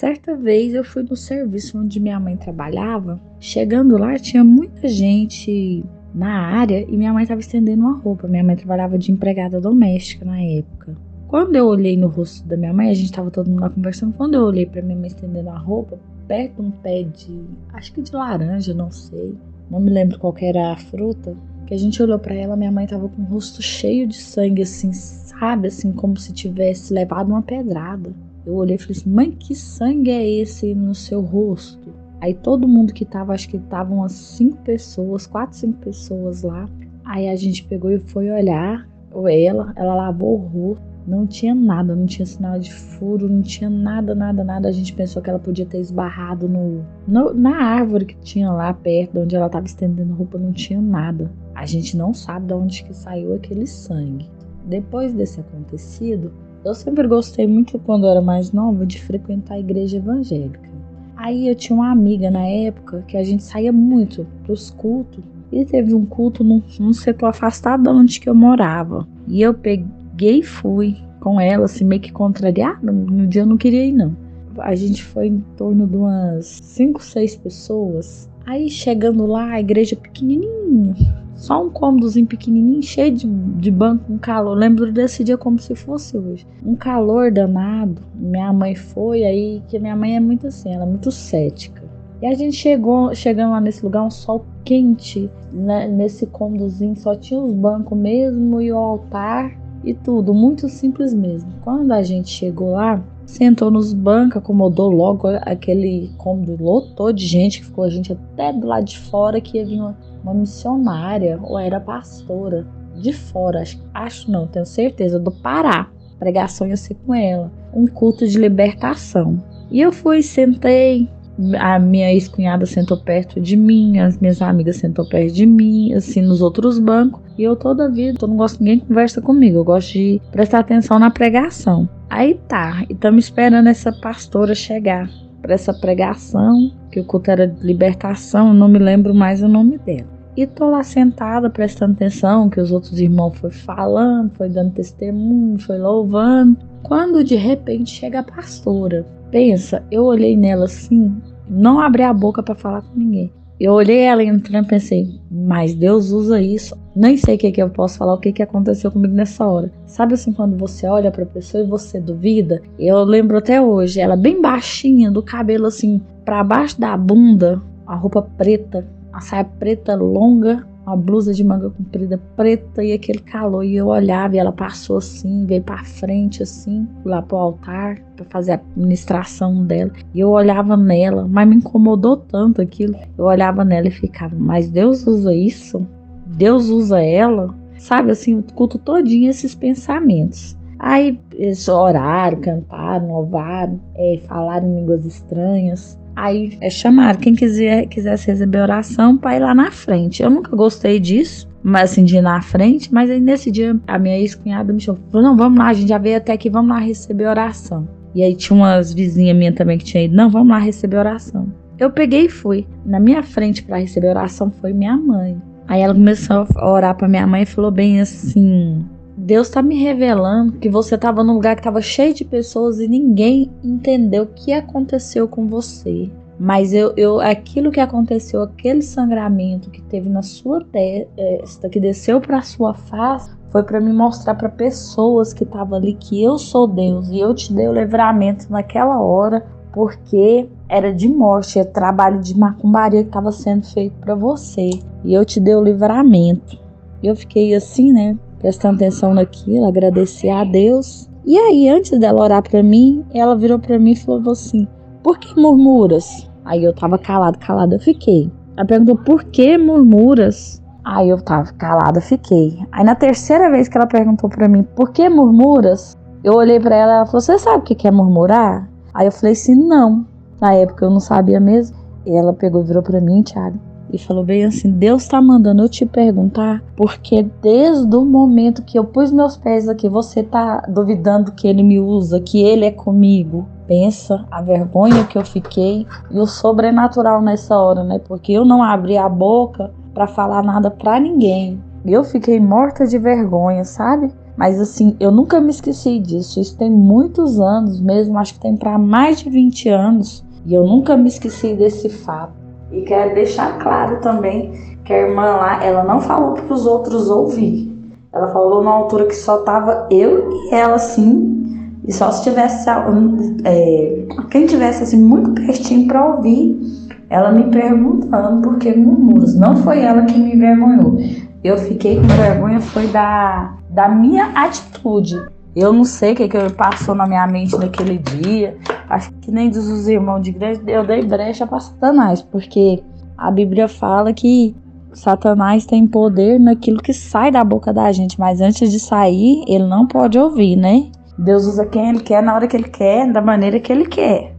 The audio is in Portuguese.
Certa vez eu fui no serviço onde minha mãe trabalhava. Chegando lá, tinha muita gente na área e minha mãe estava estendendo uma roupa. Minha mãe trabalhava de empregada doméstica na época. Quando eu olhei no rosto da minha mãe, a gente estava todo mundo lá conversando. Quando eu olhei para minha mãe estendendo a roupa, perto de um pé de, acho que de laranja, não sei, não me lembro qual era a fruta, que a gente olhou para ela, minha mãe tava com o rosto cheio de sangue, assim, sabe, assim, como se tivesse levado uma pedrada. Eu olhei e falei assim, mãe, que sangue é esse no seu rosto? Aí todo mundo que tava, acho que estavam umas cinco pessoas, quatro, cinco pessoas lá. Aí a gente pegou e foi olhar ela, ela lavou o rosto, não tinha nada, não tinha sinal de furo, não tinha nada, nada, nada. A gente pensou que ela podia ter esbarrado no, no na árvore que tinha lá perto, onde ela estava estendendo roupa, não tinha nada. A gente não sabe de onde que saiu aquele sangue. Depois desse acontecido, eu sempre gostei muito, quando era mais nova, de frequentar a igreja evangélica. Aí eu tinha uma amiga na época que a gente saía muito pros cultos. E teve um culto num, num setor afastado de onde que eu morava. E eu peguei e fui com ela, assim, meio que contrariada. No dia eu não queria ir, não. A gente foi em torno de umas 5, 6 pessoas. Aí chegando lá, a igreja pequenininha, só um cômodozinho pequenininho, cheio de, de banco, um calor. lembro desse dia como se fosse hoje. Um calor danado. Minha mãe foi aí, que minha mãe é muito assim, ela é muito cética. E a gente chegou, chegando lá nesse lugar, um sol quente, né, nesse cômodozinho, só tinha os bancos mesmo e o altar e tudo, muito simples mesmo. Quando a gente chegou lá, sentou nos bancos, acomodou logo aquele cômodo, lotou de gente, que ficou a gente até do lado de fora, que ia vir uma uma missionária ou era pastora de fora, acho, acho não, tenho certeza, do Pará. Pregação ia ser com ela, um culto de libertação. E eu fui, sentei, a minha ex-cunhada sentou perto de mim, as minhas amigas sentou perto de mim, assim, nos outros bancos. E eu toda vida, eu não gosto ninguém conversa comigo, eu gosto de prestar atenção na pregação. Aí tá, e estamos esperando essa pastora chegar para essa pregação, que o culto era de libertação, não me lembro mais o nome dela. E tô lá sentada prestando atenção que os outros irmãos foi falando, foi dando testemunho, foi louvando. Quando de repente chega a pastora. Pensa, eu olhei nela assim, não abri a boca para falar com ninguém. Eu olhei ela entrando e pensei, mas Deus usa isso. Nem sei o que, que eu posso falar, o que, que aconteceu comigo nessa hora. Sabe assim, quando você olha pra pessoa e você duvida? Eu lembro até hoje, ela bem baixinha, do cabelo assim, para baixo da bunda, a roupa preta, a saia preta longa, uma blusa de manga comprida preta e aquele calor. E eu olhava e ela passou assim, veio para frente assim, lá pro altar para fazer a administração dela. E eu olhava nela, mas me incomodou tanto aquilo. Eu olhava nela e ficava, mas Deus usa isso? Deus usa ela? Sabe assim, o culto todinho esses pensamentos. Aí eles oraram, cantaram, louvaram, é, falaram em línguas estranhas. Aí é chamar quem quiser quisesse receber oração para ir lá na frente. Eu nunca gostei disso, mas assim, de ir na frente. Mas aí nesse dia a minha ex-cunhada me chamou: falou: não, vamos lá, a gente já veio até aqui, vamos lá receber oração. E aí tinha umas vizinhas minhas também que tinha ido: não, vamos lá receber oração. Eu peguei e fui. Na minha frente para receber oração foi minha mãe. Aí ela começou a orar para minha mãe e falou bem assim: Deus está me revelando que você estava num lugar que estava cheio de pessoas e ninguém entendeu o que aconteceu com você. Mas eu, eu, aquilo que aconteceu, aquele sangramento que teve na sua testa, que desceu para a sua face, foi para me mostrar para pessoas que estavam ali que eu sou Deus e eu te dei o livramento naquela hora, porque era de morte, é trabalho de macumbaria que estava sendo feito para você e eu te dei o livramento. Eu fiquei assim, né? Prestando atenção naquilo, agradecer a Deus. E aí, antes dela orar para mim, ela virou para mim e falou assim: Por que murmuras? Aí eu tava calada, calada, eu fiquei. Ela perguntou: Por que murmuras? Aí eu tava calada, fiquei. Aí na terceira vez que ela perguntou para mim: Por que murmuras? Eu olhei para ela e ela falou: Você sabe o que é murmurar? Aí eu falei assim: Não. Na época eu não sabia mesmo. E ela pegou, virou para mim, Thiago e falou bem assim: Deus está mandando eu te perguntar, porque desde o momento que eu pus meus pés aqui, você tá duvidando que ele me usa, que ele é comigo. Pensa a vergonha que eu fiquei e o sobrenatural nessa hora, né? Porque eu não abri a boca para falar nada para ninguém. Eu fiquei morta de vergonha, sabe? Mas assim, eu nunca me esqueci disso. Isso tem muitos anos mesmo, acho que tem para mais de 20 anos. E eu nunca me esqueci desse fato. E quero deixar claro também que a irmã lá, ela não falou para os outros ouvir. Ela falou na altura que só tava eu e ela assim. E só se tivesse é, quem tivesse assim muito pertinho para ouvir, ela me perguntando por que murmuros. Não foi ela que me envergonhou. Eu fiquei com vergonha foi da, da minha atitude. Eu não sei o que, que passou na minha mente naquele dia. Acho que nem diz os irmãos de igreja, eu dei brecha para Satanás, porque a Bíblia fala que Satanás tem poder naquilo que sai da boca da gente, mas antes de sair, ele não pode ouvir, né? Deus usa quem ele quer, na hora que ele quer, da maneira que ele quer.